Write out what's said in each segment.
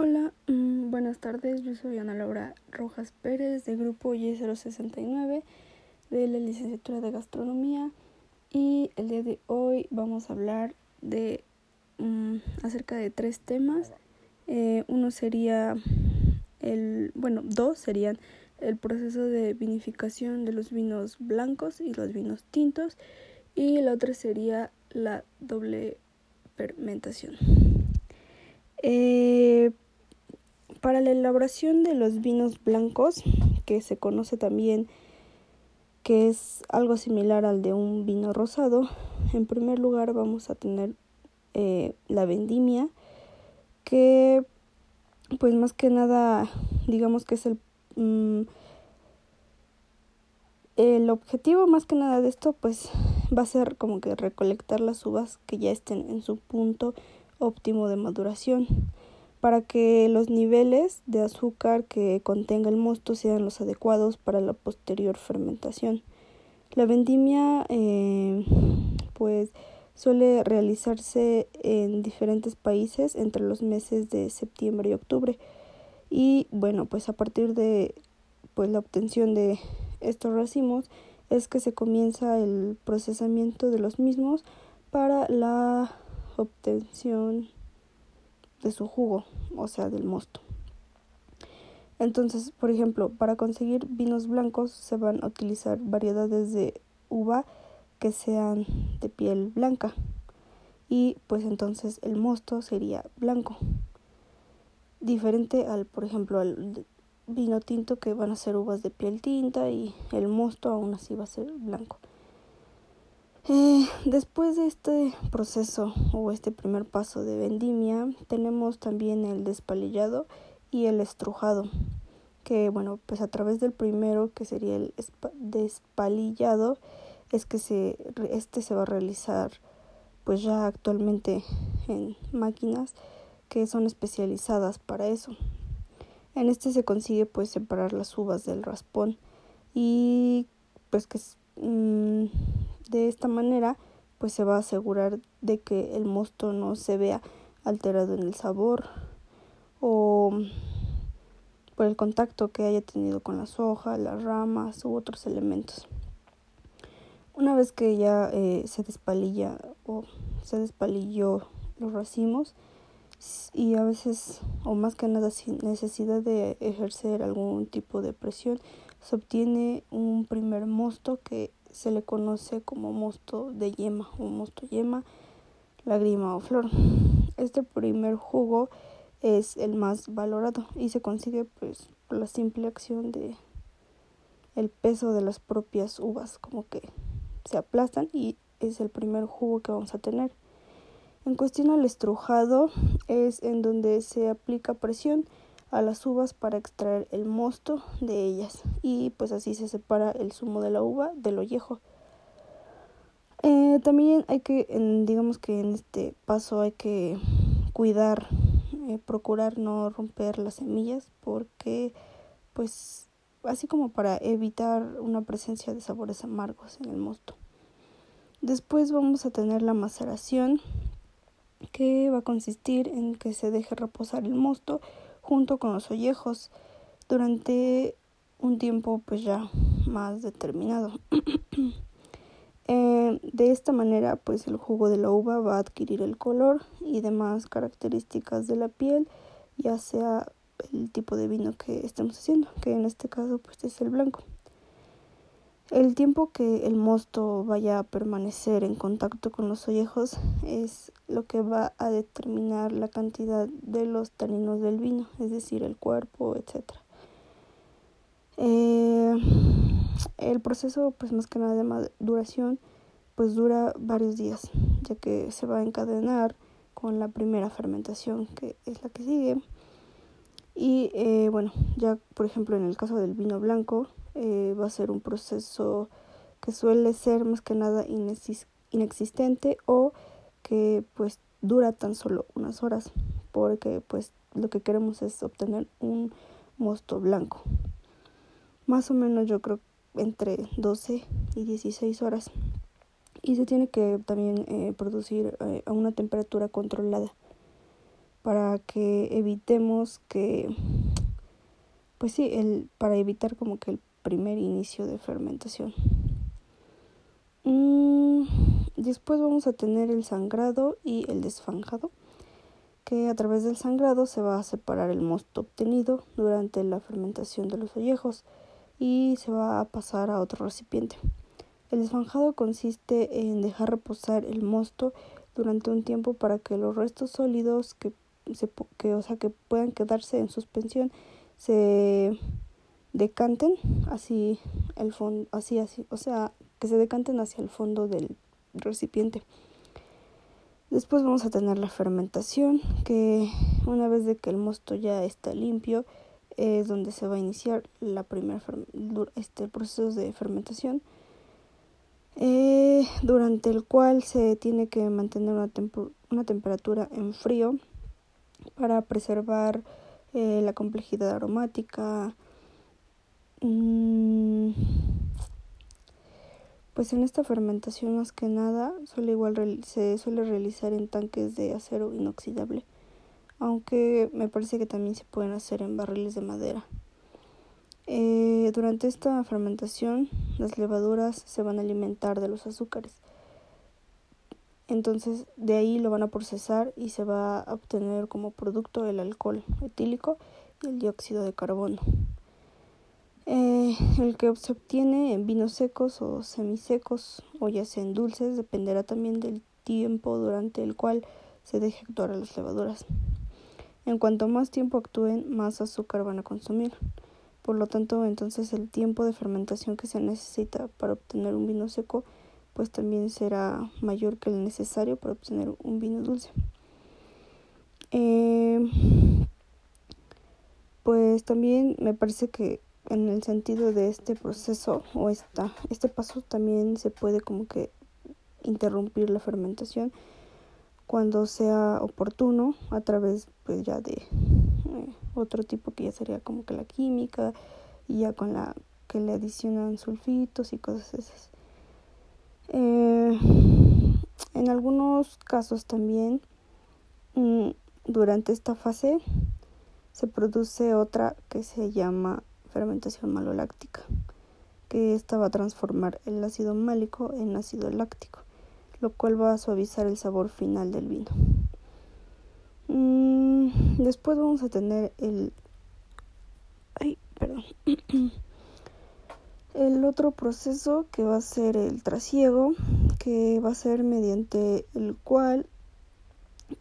Hola, mm, buenas tardes. Yo soy Ana Laura Rojas Pérez del grupo Y069 de la licenciatura de gastronomía y el día de hoy vamos a hablar de mm, acerca de tres temas. Eh, uno sería el, bueno, dos serían el proceso de vinificación de los vinos blancos y los vinos tintos y la otra sería la doble fermentación. Eh, para la elaboración de los vinos blancos, que se conoce también que es algo similar al de un vino rosado, en primer lugar vamos a tener eh, la vendimia, que pues más que nada digamos que es el mm, el objetivo más que nada de esto pues va a ser como que recolectar las uvas que ya estén en su punto óptimo de maduración para que los niveles de azúcar que contenga el mosto sean los adecuados para la posterior fermentación. La vendimia eh, pues suele realizarse en diferentes países entre los meses de septiembre y octubre y bueno pues a partir de pues la obtención de estos racimos es que se comienza el procesamiento de los mismos para la obtención de su jugo, o sea, del mosto. Entonces, por ejemplo, para conseguir vinos blancos se van a utilizar variedades de uva que sean de piel blanca y pues entonces el mosto sería blanco. Diferente al, por ejemplo, al vino tinto que van a ser uvas de piel tinta y el mosto aún así va a ser blanco. Eh, después de este proceso o este primer paso de vendimia, tenemos también el despalillado y el estrujado, que bueno, pues a través del primero, que sería el despalillado, es que se, este se va a realizar pues ya actualmente en máquinas que son especializadas para eso. En este se consigue pues separar las uvas del raspón y pues que mm, de esta manera, pues se va a asegurar de que el mosto no se vea alterado en el sabor o por el contacto que haya tenido con las hojas, las ramas u otros elementos. Una vez que ya eh, se despalilla o se despalilló los racimos y a veces o más que nada sin necesidad de ejercer algún tipo de presión, se obtiene un primer mosto que se le conoce como mosto de yema o mosto yema, lágrima o flor. Este primer jugo es el más valorado y se consigue pues por la simple acción de el peso de las propias uvas como que se aplastan y es el primer jugo que vamos a tener. En cuestión al estrujado es en donde se aplica presión a las uvas para extraer el mosto de ellas y pues así se separa el zumo de la uva del ollejo. Eh, también hay que, digamos que en este paso hay que cuidar, eh, procurar no romper las semillas porque pues así como para evitar una presencia de sabores amargos en el mosto. Después vamos a tener la maceración que va a consistir en que se deje reposar el mosto junto con los ollejos durante un tiempo pues ya más determinado. Eh, de esta manera pues el jugo de la uva va a adquirir el color y demás características de la piel, ya sea el tipo de vino que estemos haciendo, que en este caso pues es el blanco. El tiempo que el mosto vaya a permanecer en contacto con los ollejos es lo que va a determinar la cantidad de los taninos del vino, es decir, el cuerpo, etc. Eh, el proceso, pues más que nada de maduración, pues dura varios días, ya que se va a encadenar con la primera fermentación, que es la que sigue. Y eh, bueno, ya por ejemplo en el caso del vino blanco, eh, va a ser un proceso que suele ser más que nada inexistente o que pues dura tan solo unas horas porque pues lo que queremos es obtener un mosto blanco. Más o menos yo creo entre 12 y 16 horas. Y se tiene que también eh, producir eh, a una temperatura controlada para que evitemos que, pues sí, el, para evitar como que el primer inicio de fermentación. Mm, después vamos a tener el sangrado y el desfanjado, que a través del sangrado se va a separar el mosto obtenido durante la fermentación de los ollejos y se va a pasar a otro recipiente. El desfanjado consiste en dejar reposar el mosto durante un tiempo para que los restos sólidos que, se, que, o sea, que puedan quedarse en suspensión se decanten así el fondo así así o sea que se decanten hacia el fondo del recipiente después vamos a tener la fermentación que una vez de que el mosto ya está limpio es donde se va a iniciar la primera este proceso de fermentación eh, durante el cual se tiene que mantener una, una temperatura en frío para preservar eh, la complejidad aromática. Mm, pues en esta fermentación más que nada suele igual se suele realizar en tanques de acero inoxidable, aunque me parece que también se pueden hacer en barriles de madera. Eh, durante esta fermentación, las levaduras se van a alimentar de los azúcares. Entonces, de ahí lo van a procesar y se va a obtener como producto el alcohol etílico y el dióxido de carbono. El que se obtiene en vinos secos o semisecos o ya sea en dulces dependerá también del tiempo durante el cual se deje actuar a las levaduras. En cuanto más tiempo actúen, más azúcar van a consumir. Por lo tanto, entonces el tiempo de fermentación que se necesita para obtener un vino seco pues también será mayor que el necesario para obtener un vino dulce. Eh, pues también me parece que en el sentido de este proceso o esta, este paso también se puede como que interrumpir la fermentación cuando sea oportuno a través pues ya de eh, otro tipo que ya sería como que la química y ya con la que le adicionan sulfitos y cosas esas. Eh, en algunos casos también mm, durante esta fase se produce otra que se llama fermentación maloláctica, que esta va a transformar el ácido málico en ácido láctico, lo cual va a suavizar el sabor final del vino. Mm, después vamos a tener el... Ay, perdón. el otro proceso que va a ser el trasiego, que va a ser mediante el cual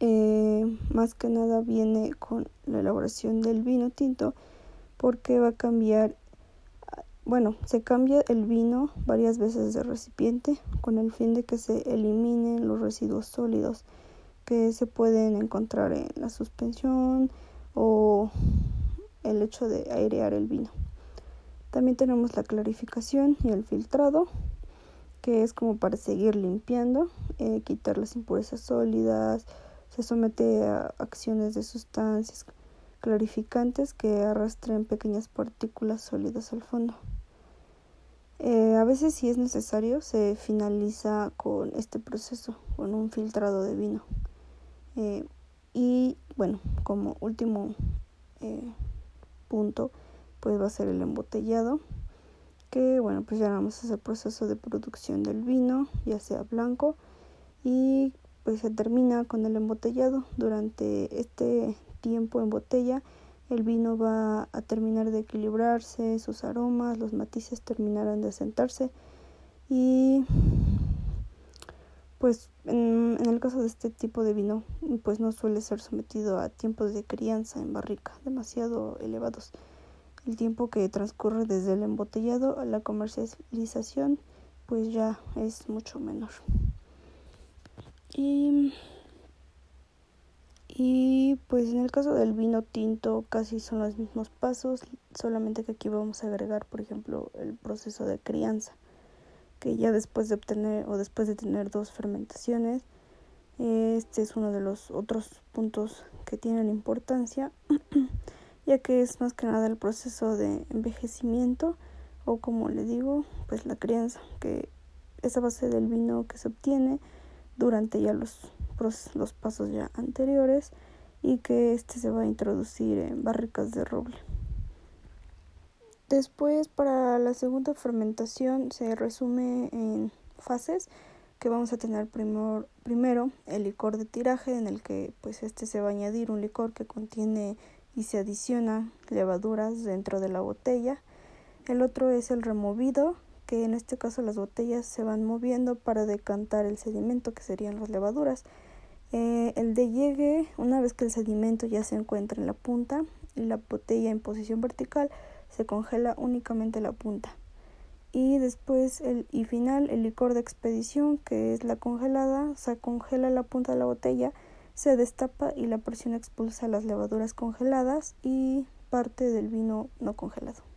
eh, más que nada viene con la elaboración del vino tinto porque va a cambiar bueno, se cambia el vino varias veces de recipiente con el fin de que se eliminen los residuos sólidos que se pueden encontrar en la suspensión o el hecho de airear el vino. También tenemos la clarificación y el filtrado, que es como para seguir limpiando, eh, quitar las impurezas sólidas, se somete a acciones de sustancias clarificantes que arrastren pequeñas partículas sólidas al fondo. Eh, a veces si es necesario se finaliza con este proceso, con un filtrado de vino. Eh, y bueno, como último eh, punto, pues va a ser el embotellado, que bueno, pues ya vamos a hacer proceso de producción del vino, ya sea blanco, y pues se termina con el embotellado. Durante este tiempo en botella, el vino va a terminar de equilibrarse, sus aromas, los matices terminarán de asentarse y pues en, el caso de este tipo de vino, pues no suele ser sometido a tiempos de crianza en barrica demasiado elevados. El tiempo que transcurre desde el embotellado a la comercialización, pues ya es mucho menor. Y, y pues en el caso del vino tinto casi son los mismos pasos, solamente que aquí vamos a agregar, por ejemplo, el proceso de crianza que ya después de obtener o después de tener dos fermentaciones, este es uno de los otros puntos que tienen importancia, ya que es más que nada el proceso de envejecimiento o como le digo, pues la crianza, que esa base del vino que se obtiene durante ya los, los pasos ya anteriores y que este se va a introducir en barricas de roble. Después, para la segunda fermentación se resume en fases que vamos a tener primero, primero el licor de tiraje en el que pues este se va a añadir un licor que contiene y se adiciona levaduras dentro de la botella. El otro es el removido, que en este caso las botellas se van moviendo para decantar el sedimento que serían las levaduras. Eh, el de llegue, una vez que el sedimento ya se encuentra en la punta y la botella en posición vertical, se congela únicamente la punta. Y después el y final el licor de expedición, que es la congelada, se congela la punta de la botella, se destapa y la presión expulsa las levaduras congeladas y parte del vino no congelado.